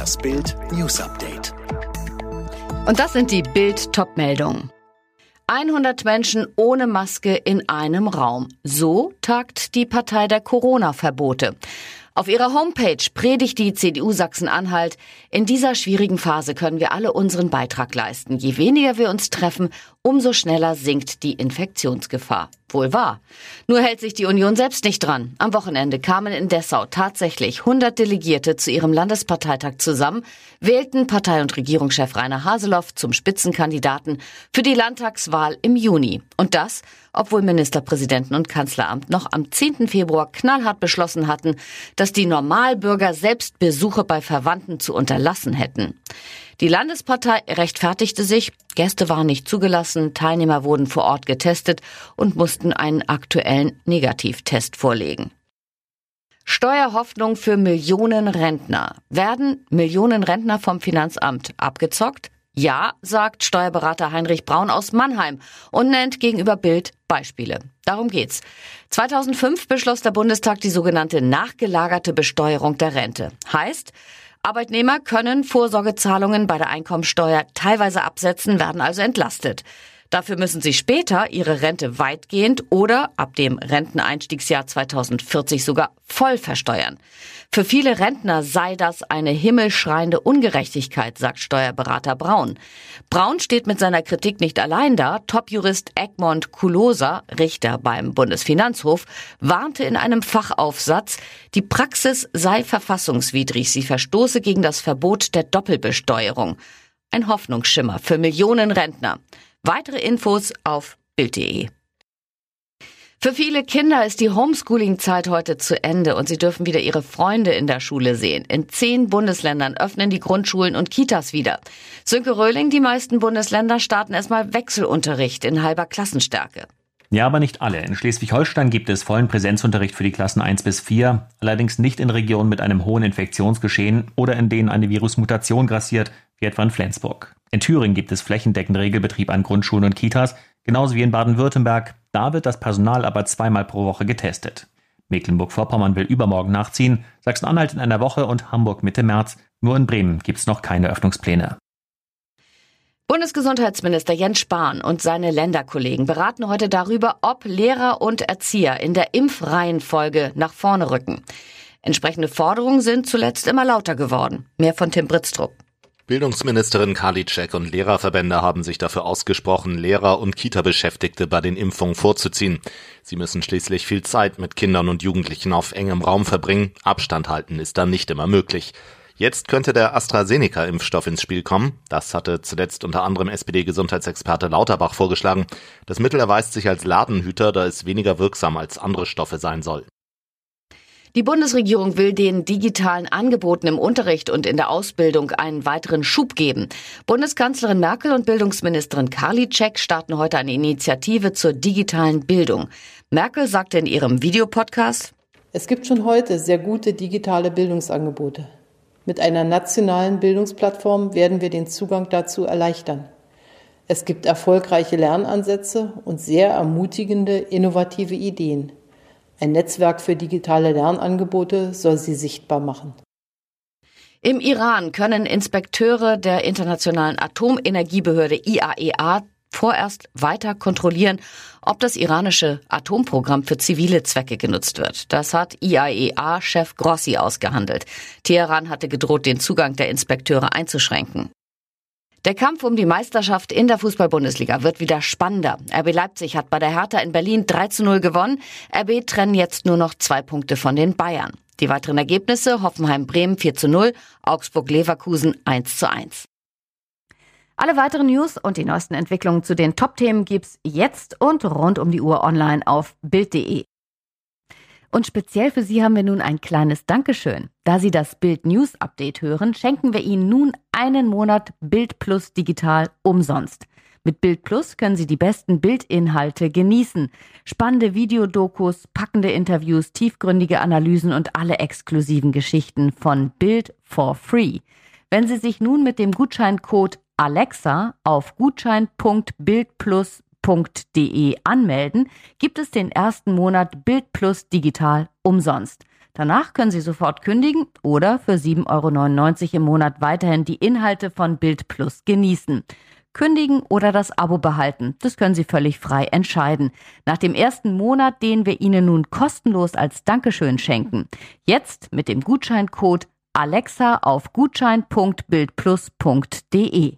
Das Bild News Update. Und das sind die Bild Topmeldungen. 100 Menschen ohne Maske in einem Raum. So tagt die Partei der Corona-Verbote. Auf ihrer Homepage predigt die CDU Sachsen-Anhalt, in dieser schwierigen Phase können wir alle unseren Beitrag leisten. Je weniger wir uns treffen, umso schneller sinkt die Infektionsgefahr. Wohl wahr. Nur hält sich die Union selbst nicht dran. Am Wochenende kamen in Dessau tatsächlich 100 Delegierte zu ihrem Landesparteitag zusammen, wählten Partei- und Regierungschef Rainer Haseloff zum Spitzenkandidaten für die Landtagswahl im Juni. Und das, obwohl Ministerpräsidenten und Kanzleramt noch am 10. Februar knallhart beschlossen hatten, dass die Normalbürger selbst Besuche bei Verwandten zu unterlassen hätten. Die Landespartei rechtfertigte sich, Gäste waren nicht zugelassen, Teilnehmer wurden vor Ort getestet und mussten einen aktuellen Negativtest vorlegen. Steuerhoffnung für Millionen Rentner. Werden Millionen Rentner vom Finanzamt abgezockt? Ja, sagt Steuerberater Heinrich Braun aus Mannheim und nennt gegenüber Bild Beispiele. Darum geht's. 2005 beschloss der Bundestag die sogenannte nachgelagerte Besteuerung der Rente. Heißt, Arbeitnehmer können Vorsorgezahlungen bei der Einkommensteuer teilweise absetzen, werden also entlastet. Dafür müssen sie später ihre Rente weitgehend oder ab dem Renteneinstiegsjahr 2040 sogar voll versteuern. Für viele Rentner sei das eine himmelschreiende Ungerechtigkeit, sagt Steuerberater Braun. Braun steht mit seiner Kritik nicht allein da. Topjurist Egmont Kulosa, Richter beim Bundesfinanzhof, warnte in einem Fachaufsatz, die Praxis sei verfassungswidrig, sie verstoße gegen das Verbot der Doppelbesteuerung. Ein Hoffnungsschimmer für Millionen Rentner. Weitere Infos auf Bild.de. Für viele Kinder ist die Homeschooling-Zeit heute zu Ende und sie dürfen wieder ihre Freunde in der Schule sehen. In zehn Bundesländern öffnen die Grundschulen und Kitas wieder. Sönke Röhling, die meisten Bundesländer starten erstmal Wechselunterricht in halber Klassenstärke. Ja, aber nicht alle. In Schleswig-Holstein gibt es vollen Präsenzunterricht für die Klassen 1 bis 4, allerdings nicht in Regionen mit einem hohen Infektionsgeschehen oder in denen eine Virusmutation grassiert, wie etwa in Flensburg. In Thüringen gibt es flächendeckend Regelbetrieb an Grundschulen und Kitas, genauso wie in Baden-Württemberg. Da wird das Personal aber zweimal pro Woche getestet. Mecklenburg-Vorpommern will übermorgen nachziehen, Sachsen-Anhalt in einer Woche und Hamburg Mitte März. Nur in Bremen gibt's noch keine Öffnungspläne. Bundesgesundheitsminister Jens Spahn und seine Länderkollegen beraten heute darüber, ob Lehrer und Erzieher in der Impfreihenfolge nach vorne rücken. Entsprechende Forderungen sind zuletzt immer lauter geworden. Mehr von Tim Britztrup. Bildungsministerin Karliczek und Lehrerverbände haben sich dafür ausgesprochen, Lehrer und Kita-Beschäftigte bei den Impfungen vorzuziehen. Sie müssen schließlich viel Zeit mit Kindern und Jugendlichen auf engem Raum verbringen. Abstand halten ist dann nicht immer möglich. Jetzt könnte der AstraZeneca-Impfstoff ins Spiel kommen. Das hatte zuletzt unter anderem SPD-Gesundheitsexperte Lauterbach vorgeschlagen. Das Mittel erweist sich als Ladenhüter, da es weniger wirksam als andere Stoffe sein soll. Die Bundesregierung will den digitalen Angeboten im Unterricht und in der Ausbildung einen weiteren Schub geben. Bundeskanzlerin Merkel und Bildungsministerin Karliczek starten heute eine Initiative zur digitalen Bildung. Merkel sagte in ihrem Videopodcast, Es gibt schon heute sehr gute digitale Bildungsangebote. Mit einer nationalen Bildungsplattform werden wir den Zugang dazu erleichtern. Es gibt erfolgreiche Lernansätze und sehr ermutigende, innovative Ideen. Ein Netzwerk für digitale Lernangebote soll sie sichtbar machen. Im Iran können Inspekteure der Internationalen Atomenergiebehörde IAEA e vorerst weiter kontrollieren, ob das iranische Atomprogramm für zivile Zwecke genutzt wird. Das hat IAEA-Chef Grossi ausgehandelt. Teheran hatte gedroht, den Zugang der Inspekteure einzuschränken. Der Kampf um die Meisterschaft in der Fußball-Bundesliga wird wieder spannender. RB Leipzig hat bei der Hertha in Berlin 3 zu 0 gewonnen. RB trennen jetzt nur noch zwei Punkte von den Bayern. Die weiteren Ergebnisse Hoffenheim-Bremen 4 zu 0, Augsburg-Leverkusen 1 zu 1. Alle weiteren News und die neuesten Entwicklungen zu den Top-Themen gibt's jetzt und rund um die Uhr online auf Bild.de. Und speziell für Sie haben wir nun ein kleines Dankeschön. Da Sie das Bild News Update hören, schenken wir Ihnen nun einen Monat Bild Plus digital umsonst. Mit Bild Plus können Sie die besten Bildinhalte genießen. Spannende Videodokus, packende Interviews, tiefgründige Analysen und alle exklusiven Geschichten von Bild for Free. Wenn Sie sich nun mit dem Gutscheincode Alexa auf gutschein.bildplus.de anmelden, gibt es den ersten Monat Bild Plus digital umsonst. Danach können Sie sofort kündigen oder für 7,99 Euro im Monat weiterhin die Inhalte von Bild Plus genießen. Kündigen oder das Abo behalten, das können Sie völlig frei entscheiden. Nach dem ersten Monat, den wir Ihnen nun kostenlos als Dankeschön schenken. Jetzt mit dem Gutscheincode Alexa auf gutschein.bildplus.de.